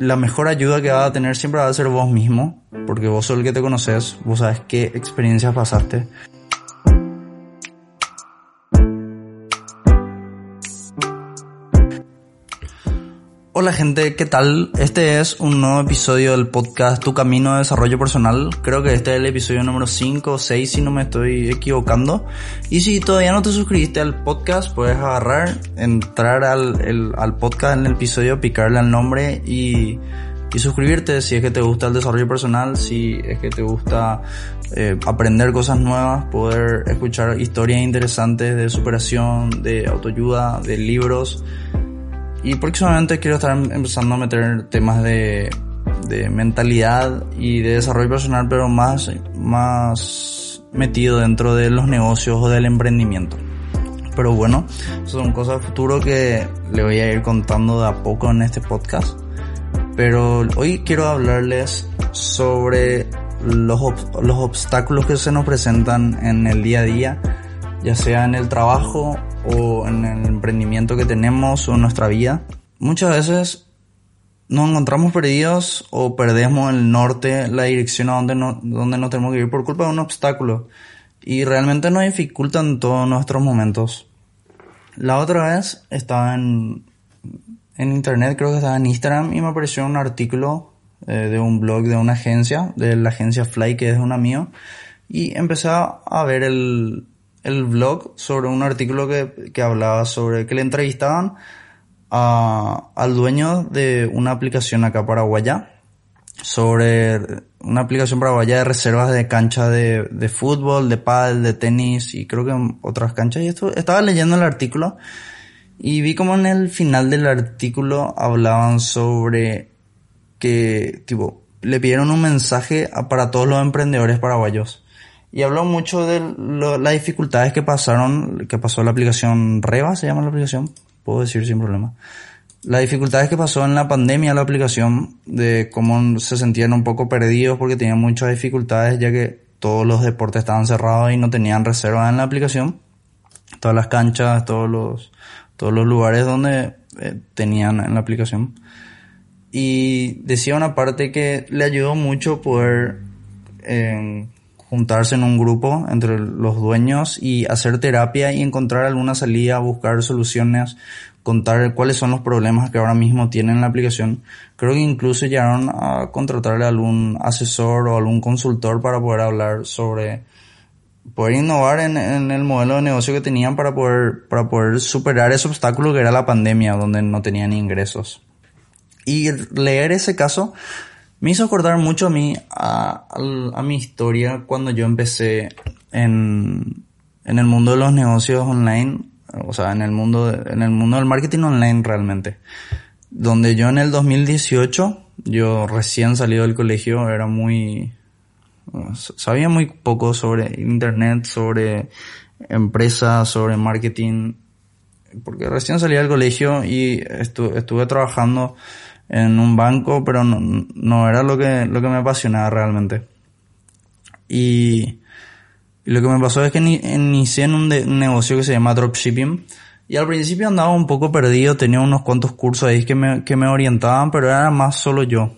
la mejor ayuda que va a tener siempre va a ser vos mismo, porque vos sos el que te conoces, vos sabes qué experiencias pasaste. Hola gente, ¿qué tal? Este es un nuevo episodio del podcast Tu Camino de Desarrollo Personal. Creo que este es el episodio número 5 o 6 si no me estoy equivocando. Y si todavía no te suscribiste al podcast, puedes agarrar, entrar al, al podcast en el episodio, picarle al nombre y, y suscribirte si es que te gusta el desarrollo personal, si es que te gusta eh, aprender cosas nuevas, poder escuchar historias interesantes de superación, de autoayuda, de libros y próximamente quiero estar empezando a meter temas de, de mentalidad y de desarrollo personal, pero más, más metido dentro de los negocios o del emprendimiento. Pero bueno, son cosas de futuro que le voy a ir contando de a poco en este podcast. Pero hoy quiero hablarles sobre los, los obstáculos que se nos presentan en el día a día, ya sea en el trabajo o en el emprendimiento que tenemos o en nuestra vida, muchas veces nos encontramos perdidos o perdemos el norte, la dirección a donde no, donde no tenemos que ir por culpa de un obstáculo. Y realmente nos dificultan todos nuestros momentos. La otra vez estaba en, en internet, creo que estaba en Instagram, y me apareció un artículo eh, de un blog de una agencia, de la agencia Fly, que es una mío, y empecé a ver el, el blog sobre un artículo que, que hablaba sobre que le entrevistaban a, al dueño de una aplicación acá paraguaya sobre una aplicación paraguaya de reservas de cancha de, de fútbol, de pádel, de tenis y creo que otras canchas. Y esto, estaba leyendo el artículo y vi como en el final del artículo hablaban sobre que, tipo, le pidieron un mensaje para todos los emprendedores paraguayos y habló mucho de las dificultades que pasaron, que pasó la aplicación Reba, se llama la aplicación, puedo decir sin problema. Las dificultades que pasó en la pandemia la aplicación, de cómo se sentían un poco perdidos porque tenían muchas dificultades ya que todos los deportes estaban cerrados y no tenían reservas en la aplicación. Todas las canchas, todos los, todos los lugares donde eh, tenían en la aplicación. Y decía una parte que le ayudó mucho poder eh, juntarse en un grupo entre los dueños y hacer terapia y encontrar alguna salida, buscar soluciones, contar cuáles son los problemas que ahora mismo tienen la aplicación. Creo que incluso llegaron a contratarle a algún asesor o algún consultor para poder hablar sobre poder innovar en, en, el modelo de negocio que tenían para poder, para poder superar ese obstáculo que era la pandemia, donde no tenían ingresos. Y leer ese caso me hizo acordar mucho a mí, a, mi historia cuando yo empecé en, en el mundo de los negocios online, o sea, en el mundo, en el mundo del marketing online realmente. Donde yo en el 2018, yo recién salido del colegio, era muy, sabía muy poco sobre internet, sobre empresas, sobre marketing, porque recién salí del colegio y estuve trabajando en un banco, pero no, no era lo que, lo que me apasionaba realmente. Y, lo que me pasó es que inicié en un, negocio que se llama dropshipping. Y al principio andaba un poco perdido, tenía unos cuantos cursos ahí que me, que me orientaban, pero era más solo yo.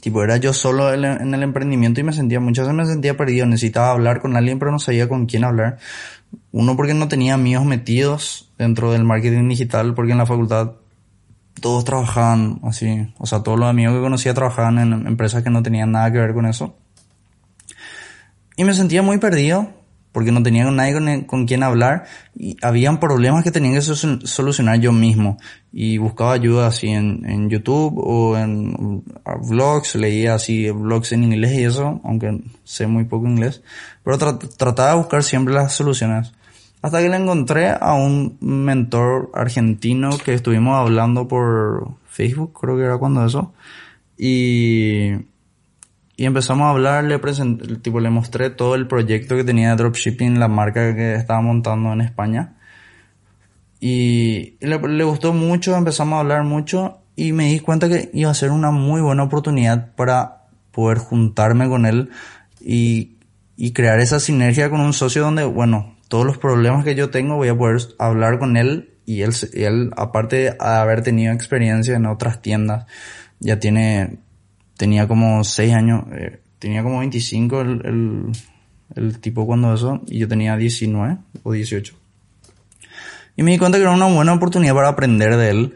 Tipo, era yo solo en el emprendimiento y me sentía, muchas veces me sentía perdido, necesitaba hablar con alguien, pero no sabía con quién hablar. Uno porque no tenía amigos metidos dentro del marketing digital, porque en la facultad todos trabajaban así, o sea, todos los amigos que conocía trabajaban en empresas que no tenían nada que ver con eso. Y me sentía muy perdido porque no tenía nadie con, quien hablar y habían problemas que tenía que solucionar yo mismo y buscaba ayuda así en, en YouTube o en blogs, leía así blogs en inglés y eso, aunque sé muy poco inglés, pero trataba de buscar siempre las soluciones. Hasta que le encontré a un mentor argentino que estuvimos hablando por Facebook, creo que era cuando eso. Y, y empezamos a hablar, le presenté, tipo, le mostré todo el proyecto que tenía de dropshipping, la marca que estaba montando en España. Y le, le gustó mucho, empezamos a hablar mucho y me di cuenta que iba a ser una muy buena oportunidad para poder juntarme con él y, y crear esa sinergia con un socio donde, bueno, todos los problemas que yo tengo voy a poder hablar con él y él, él aparte de haber tenido experiencia en otras tiendas ya tiene, tenía como 6 años, eh, tenía como 25 el, el, el tipo cuando eso, y yo tenía 19 o 18. Y me di cuenta que era una buena oportunidad para aprender de él.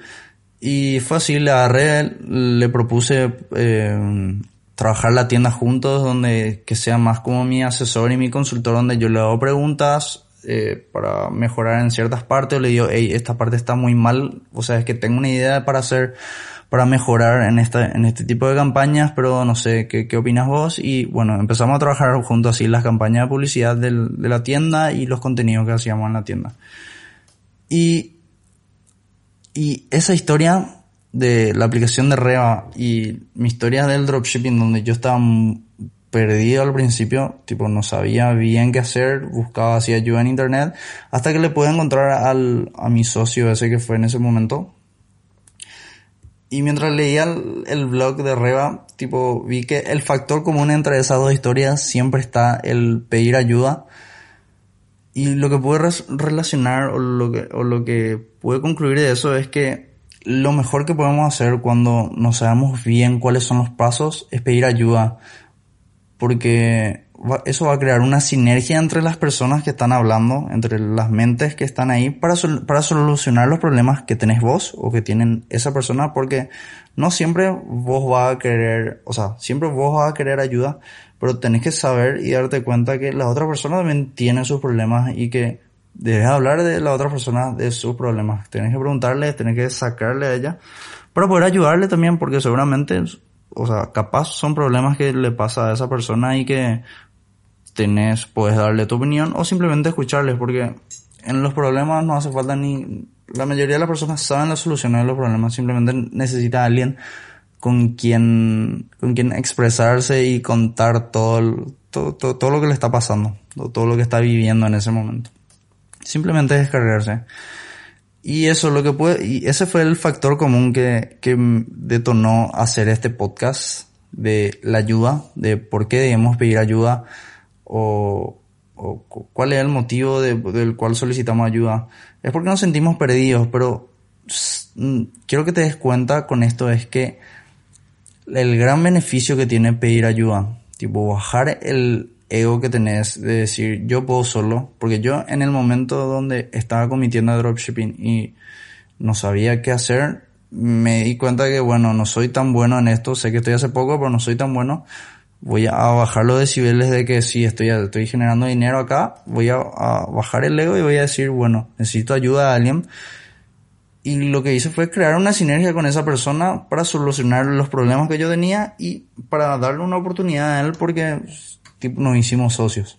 Y fue así, le agarré, le propuse eh, trabajar la tienda juntos, donde que sea más como mi asesor y mi consultor, donde yo le hago preguntas eh, para mejorar en ciertas partes, o le digo, hey, esta parte está muy mal, o sea, es que tengo una idea para hacer, para mejorar en esta, en este tipo de campañas, pero no sé, ¿qué, qué opinas vos? Y bueno, empezamos a trabajar juntos así las campañas de publicidad del, de la tienda y los contenidos que hacíamos en la tienda. Y, y esa historia de la aplicación de Reva y mi historia del dropshipping donde yo estaba perdido al principio, tipo no sabía bien qué hacer, buscaba así ayuda en internet, hasta que le pude encontrar al, a mi socio ese que fue en ese momento. Y mientras leía el, el blog de Reva, tipo vi que el factor común entre esas dos historias siempre está el pedir ayuda y lo que pude relacionar o lo que, o lo que pude concluir de eso es que lo mejor que podemos hacer cuando no sabemos bien cuáles son los pasos es pedir ayuda. Porque eso va a crear una sinergia entre las personas que están hablando, entre las mentes que están ahí para, para solucionar los problemas que tenés vos o que tienen esa persona. Porque no siempre vos vas a querer, o sea, siempre vos vas a querer ayuda, pero tenés que saber y darte cuenta que la otra persona también tiene sus problemas y que debes hablar de la otra persona de sus problemas. Tienes que preguntarle, tienes que sacarle a ella para poder ayudarle también porque seguramente, o sea, capaz son problemas que le pasa a esa persona y que tenés, puedes darle tu opinión o simplemente escucharles porque en los problemas no hace falta ni, la mayoría de las personas saben la solución de los problemas, simplemente necesita a alguien con quien, con quien expresarse y contar todo, todo, todo, lo que le está pasando, todo lo que está viviendo en ese momento. Simplemente descargarse. Y eso lo que puede, y ese fue el factor común que, que detonó hacer este podcast de la ayuda, de por qué debemos pedir ayuda o, cuál es el motivo del cual solicitamos ayuda. Es porque nos sentimos perdidos, pero quiero que te des cuenta con esto es que el gran beneficio que tiene pedir ayuda, tipo bajar el ego que tenés de decir yo puedo solo, porque yo en el momento donde estaba con mi tienda de dropshipping y no sabía qué hacer, me di cuenta que bueno, no soy tan bueno en esto, sé que estoy hace poco, pero no soy tan bueno. Voy a bajar los decibeles de que si estoy, estoy generando dinero acá, voy a, a bajar el ego y voy a decir, bueno, necesito ayuda de alguien y lo que hice fue crear una sinergia con esa persona para solucionar los problemas que yo tenía y para darle una oportunidad a él porque tipo, nos hicimos socios.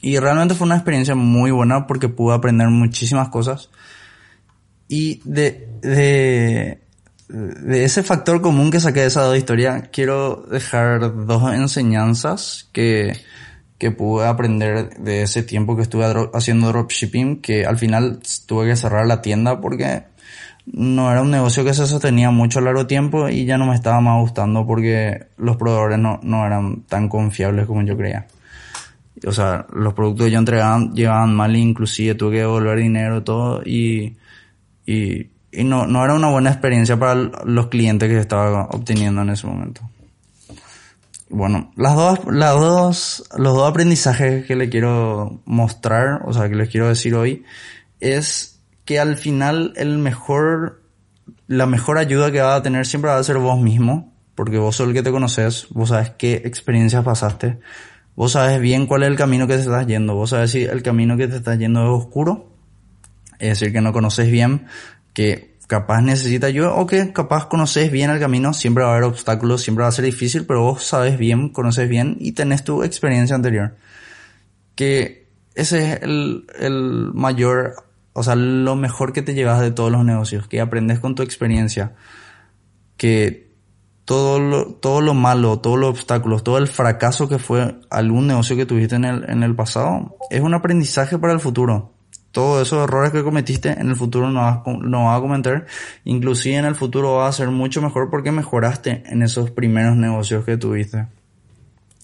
Y realmente fue una experiencia muy buena porque pude aprender muchísimas cosas. Y de, de, de ese factor común que saqué de esa dos historias, quiero dejar dos enseñanzas que, que pude aprender de ese tiempo que estuve haciendo dropshipping, que al final tuve que cerrar la tienda porque no era un negocio que se sostenía mucho a largo tiempo y ya no me estaba más gustando porque los proveedores no, no eran tan confiables como yo creía. O sea, los productos que yo entregaba llevaban mal inclusive tuve que devolver dinero y todo y, y, y no, no era una buena experiencia para los clientes que estaba obteniendo en ese momento bueno, las dos, las dos, los dos aprendizajes que le quiero mostrar, o sea, que les quiero decir hoy, es que al final el mejor, la mejor ayuda que va a tener siempre va a ser vos mismo, porque vos sos el que te conoces, vos sabes qué experiencias pasaste, vos sabes bien cuál es el camino que te estás yendo, vos sabes si el camino que te estás yendo es oscuro, es decir, que no conoces bien, que capaz necesita ayuda o que capaz conoces bien el camino, siempre va a haber obstáculos, siempre va a ser difícil, pero vos sabes bien, conoces bien y tenés tu experiencia anterior. Que ese es el, el mayor, o sea, lo mejor que te llevas de todos los negocios, que aprendes con tu experiencia, que todo lo, todo lo malo, todos los obstáculos, todo el fracaso que fue algún negocio que tuviste en el, en el pasado, es un aprendizaje para el futuro todos esos errores que cometiste en el futuro no vas, no vas a cometer. Inclusive en el futuro va a ser mucho mejor porque mejoraste en esos primeros negocios que tuviste.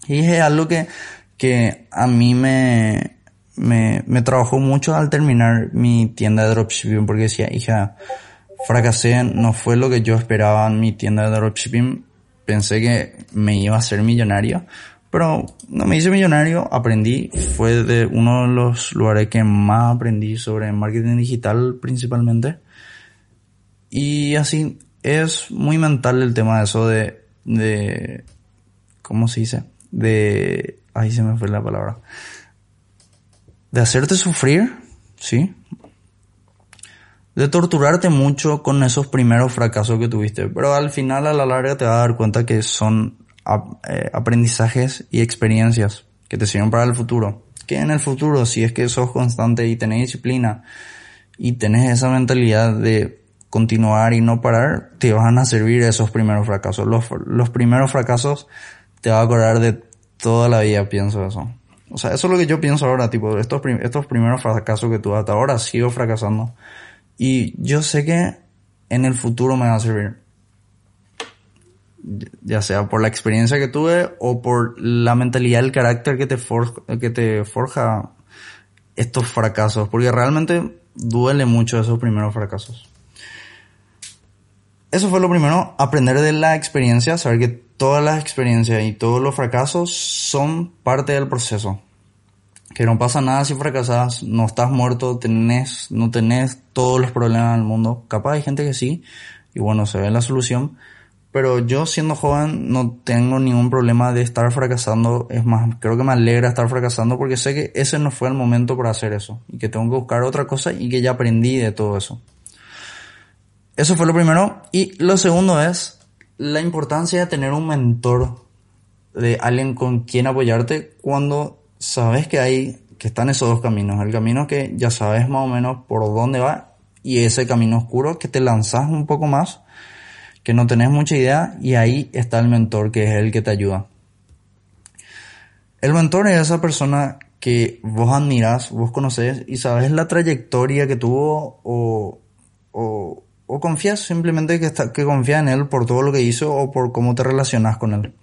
Y es algo que, que a mí me, me, me trabajó mucho al terminar mi tienda de dropshipping porque decía, hija, fracasé, no fue lo que yo esperaba en mi tienda de dropshipping. Pensé que me iba a ser millonario, pero no me hice millonario, aprendí, fue de uno de los lugares que más aprendí sobre marketing digital principalmente. Y así es muy mental el tema de eso de, de, ¿cómo se dice? De, ahí se me fue la palabra. De hacerte sufrir, ¿sí? de torturarte mucho con esos primeros fracasos que tuviste, pero al final a la larga te vas a dar cuenta que son eh, aprendizajes y experiencias que te sirven para el futuro. Que en el futuro, si es que sos constante y tenés disciplina y tenés esa mentalidad de continuar y no parar, te van a servir esos primeros fracasos. Los, los primeros fracasos te va a acordar de toda la vida, pienso eso. O sea, eso es lo que yo pienso ahora, tipo, estos, estos primeros fracasos que tuve hasta ahora, sigo fracasando y yo sé que en el futuro me va a servir. Ya sea por la experiencia que tuve o por la mentalidad, el carácter que te, que te forja estos fracasos. Porque realmente duele mucho esos primeros fracasos. Eso fue lo primero, aprender de la experiencia, saber que todas las experiencias y todos los fracasos son parte del proceso que no pasa nada si fracasas, no estás muerto, tenés, no tenés todos los problemas del mundo. Capaz hay gente que sí, y bueno, se ve la solución. Pero yo siendo joven no tengo ningún problema de estar fracasando. Es más, creo que me alegra estar fracasando porque sé que ese no fue el momento para hacer eso. Y que tengo que buscar otra cosa y que ya aprendí de todo eso. Eso fue lo primero. Y lo segundo es la importancia de tener un mentor, de alguien con quien apoyarte cuando sabes que hay, que están esos dos caminos. El camino que ya sabes más o menos por dónde va y ese camino oscuro que te lanzas un poco más, que no tenés mucha idea y ahí está el mentor que es el que te ayuda. El mentor es esa persona que vos admiras, vos conoces y sabes la trayectoria que tuvo o, o, o confías simplemente que, está, que en él por todo lo que hizo o por cómo te relacionas con él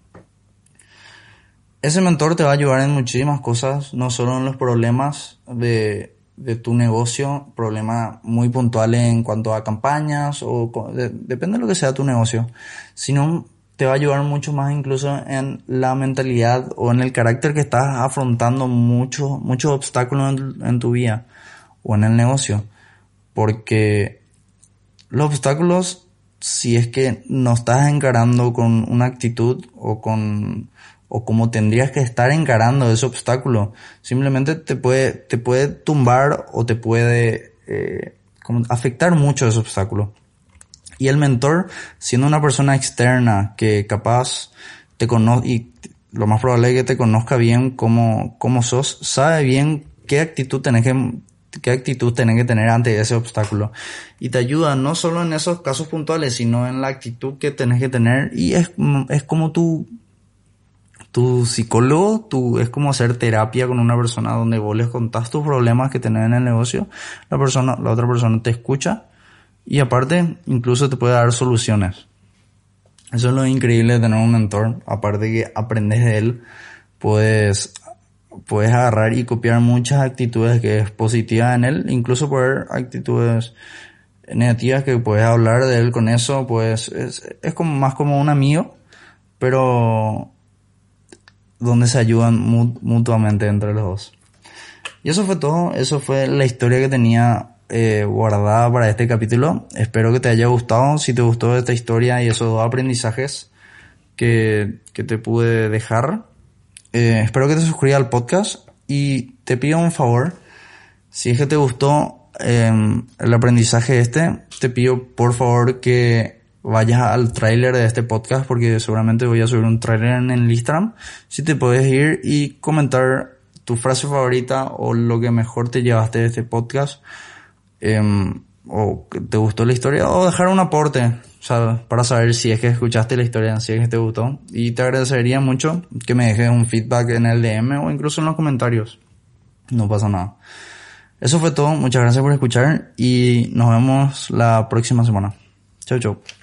ese mentor te va a ayudar en muchísimas cosas, no solo en los problemas de, de tu negocio, problemas muy puntuales en cuanto a campañas o depende de lo que sea tu negocio, sino te va a ayudar mucho más incluso en la mentalidad o en el carácter que estás afrontando muchos muchos obstáculos en, en tu vida o en el negocio. Porque los obstáculos, si es que no estás encarando con una actitud o con o cómo tendrías que estar encarando ese obstáculo. Simplemente te puede, te puede tumbar o te puede eh, afectar mucho ese obstáculo. Y el mentor, siendo una persona externa que capaz te conoce y lo más probable es que te conozca bien cómo, cómo sos, sabe bien qué actitud tenés que qué actitud tenés que tener ante ese obstáculo. Y te ayuda no solo en esos casos puntuales, sino en la actitud que tenés que tener. Y es, es como tú tu psicólogo, tú, es como hacer terapia con una persona donde vos les contás tus problemas que tenés en el negocio, la persona, la otra persona te escucha y aparte incluso te puede dar soluciones. Eso es lo increíble de tener un mentor, aparte que aprendes de él, puedes, puedes agarrar y copiar muchas actitudes que es positiva en él, incluso por actitudes negativas que puedes hablar de él con eso, pues es, es como más como un amigo, pero donde se ayudan mutuamente entre los dos. Y eso fue todo, eso fue la historia que tenía eh, guardada para este capítulo. Espero que te haya gustado, si te gustó esta historia y esos dos aprendizajes que, que te pude dejar. Eh, espero que te suscribas al podcast y te pido un favor, si es que te gustó eh, el aprendizaje este, te pido por favor que vayas al tráiler de este podcast porque seguramente voy a subir un tráiler en el Instagram. Si te puedes ir y comentar tu frase favorita o lo que mejor te llevaste de este podcast em, o te gustó la historia o dejar un aporte para saber si es que escuchaste la historia, si es que te gustó. Y te agradecería mucho que me dejes un feedback en el DM o incluso en los comentarios. No pasa nada. Eso fue todo. Muchas gracias por escuchar y nos vemos la próxima semana. Chau, chau.